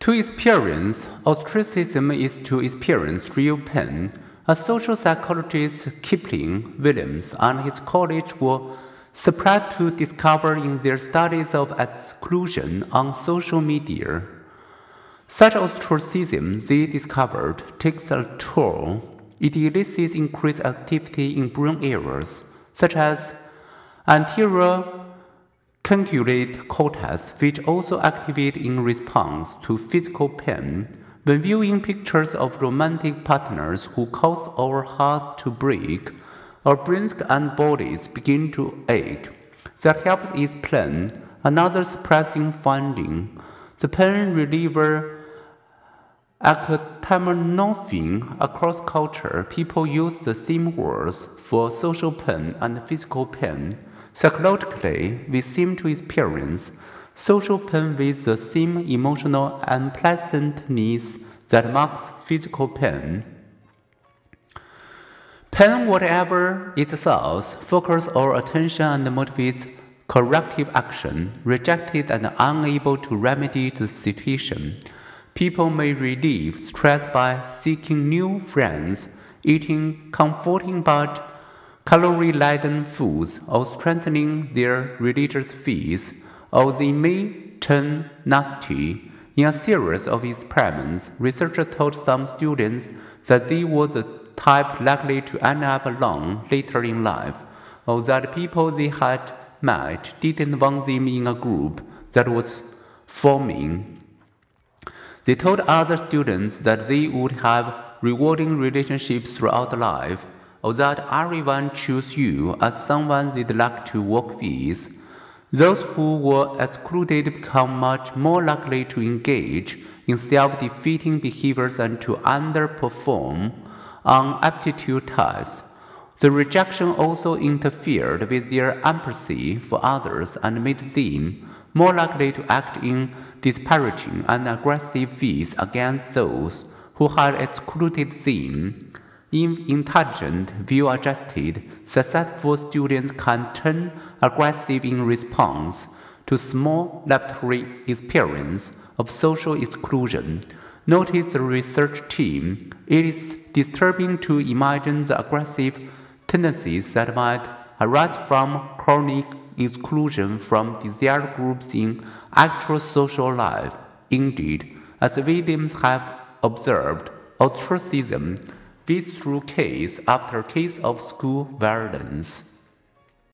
To experience ostracism is to experience real pain. A social psychologist, Kipling, Williams, and his colleagues were surprised to discover in their studies of exclusion on social media. Such ostracism, they discovered, takes a toll. It elicits increased activity in brain areas, such as anterior cingulate cortex, which also activate in response to physical pain. When viewing pictures of romantic partners who cause our hearts to break, our brains and bodies begin to ache. That helps explain another surprising finding. The pain reliever acetaminophen across culture, people use the same words for social pain and physical pain. Psychologically, we seem to experience social pain with the same emotional unpleasantness that marks physical pain. Pain, whatever its source, focuses our attention and motivates corrective action. Rejected and unable to remedy the situation, people may relieve stress by seeking new friends, eating comforting but calorie laden foods, or strengthening their religious faith, or they may turn nasty. In a series of experiments, researchers told some students that they were the type likely to end up alone later in life, or that people they had met didn't want them in a group that was forming. They told other students that they would have rewarding relationships throughout life or that everyone chose you as someone they'd like to work with. Those who were excluded become much more likely to engage in self defeating behaviors and to underperform on aptitude tests. The rejection also interfered with their empathy for others and made them more likely to act in disparaging and aggressive ways against those who had excluded them. In intelligent, view adjusted, successful students can turn aggressive in response to small laboratory experience of social exclusion. Noted the research team, it is disturbing to imagine the aggressive tendencies that might arise from chronic exclusion from desired groups in actual social life. Indeed, as Williams have observed, ostracism beats through case after case of school violence.